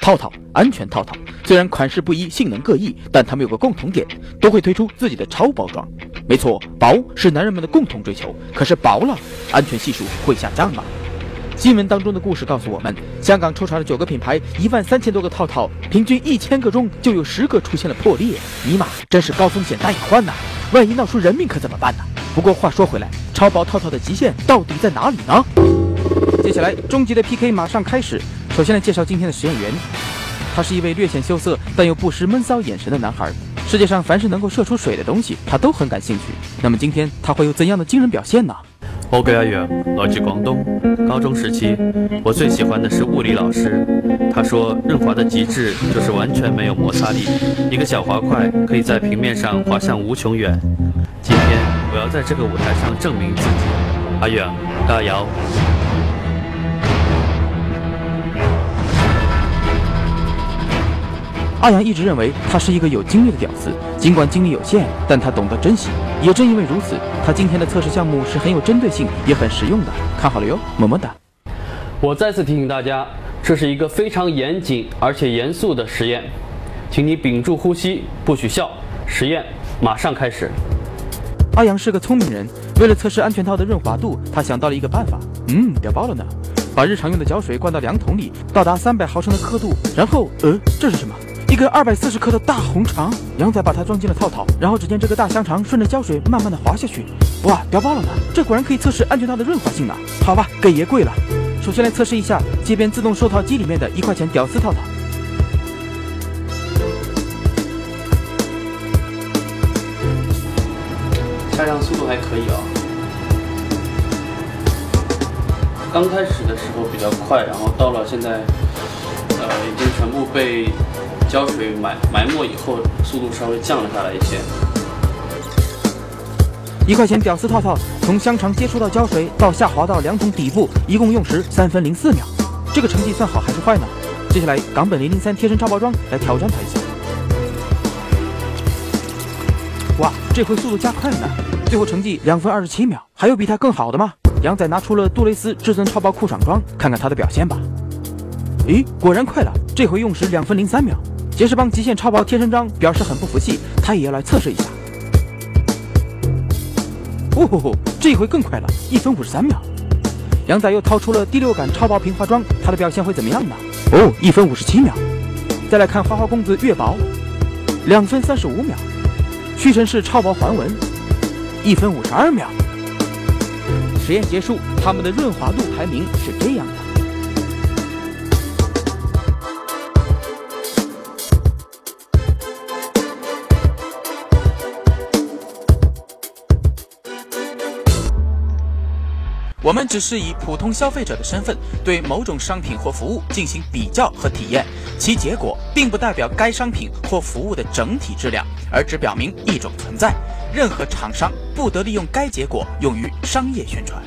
套套，安全套套。虽然款式不一，性能各异，但它们有个共同点，都会推出自己的超包装。没错，薄是男人们的共同追求。可是薄了，安全系数会下降吗？新闻当中的故事告诉我们，香港抽查了九个品牌，一万三千多个套套，平均一千个中就有十个出现了破裂。尼玛，真是高风险大隐患呐！万一闹出人命可怎么办呢？不过话说回来，超薄套套的极限到底在哪里呢？接下来，终极的 PK 马上开始。首先来介绍今天的实验员，他是一位略显羞涩但又不失闷骚眼神的男孩。世界上凡是能够射出水的东西，他都很感兴趣。那么今天他会有怎样的惊人表现呢？我叫阿远，来自广东。高中时期，我最喜欢的是物理老师。他说，润滑的极致就是完全没有摩擦力，一个小滑块可以在平面上滑向无穷远。今天我要在这个舞台上证明自己。阿远，加油！阿阳一直认为他是一个有精力的屌丝，尽管精力有限，但他懂得珍惜。也正因为如此，他今天的测试项目是很有针对性，也很实用的。看好了哟，么么哒！我再次提醒大家，这是一个非常严谨而且严肃的实验，请你屏住呼吸，不许笑。实验马上开始。阿阳是个聪明人，为了测试安全套的润滑度，他想到了一个办法。嗯，屌爆了呢！把日常用的胶水灌到量桶里，到达三百毫升的刻度，然后，呃，这是什么？一个二百四十克的大红肠，杨仔把它装进了套套，然后只见这个大香肠顺着胶水慢慢的滑下去，哇，屌爆了呢！这果然可以测试安全套的润滑性呢。好吧，给爷跪了。首先来测试一下街边自动收套机里面的一块钱屌丝套套，下降速度还可以啊。刚开始的时候比较快，然后到了现在，呃，已经全部被。胶水埋埋没以后，速度稍微降了下来一些。一块钱屌丝套套从香肠接触到胶水到下滑到量筒底部，一共用时三分零四秒。这个成绩算好还是坏呢？接下来港本零零三贴身超包装来挑战他一下。哇，这回速度加快了呢！最后成绩两分二十七秒，还有比他更好的吗？杨仔拿出了杜蕾斯至尊超薄裤衩装，看看他的表现吧。咦，果然快了，这回用时两分零三秒。杰士邦极限超薄贴身装表示很不服气，他也要来测试一下。哦吼吼，这回更快了，一分五十三秒。杨仔又掏出了第六感超薄平滑装，他的表现会怎么样呢？哦，一分五十七秒。再来看花花公子月薄，两分三十五秒。屈臣氏超薄环纹，一分五十二秒。实验结束，他们的润滑度排名是这样的。我们只是以普通消费者的身份对某种商品或服务进行比较和体验，其结果并不代表该商品或服务的整体质量，而只表明一种存在。任何厂商不得利用该结果用于商业宣传。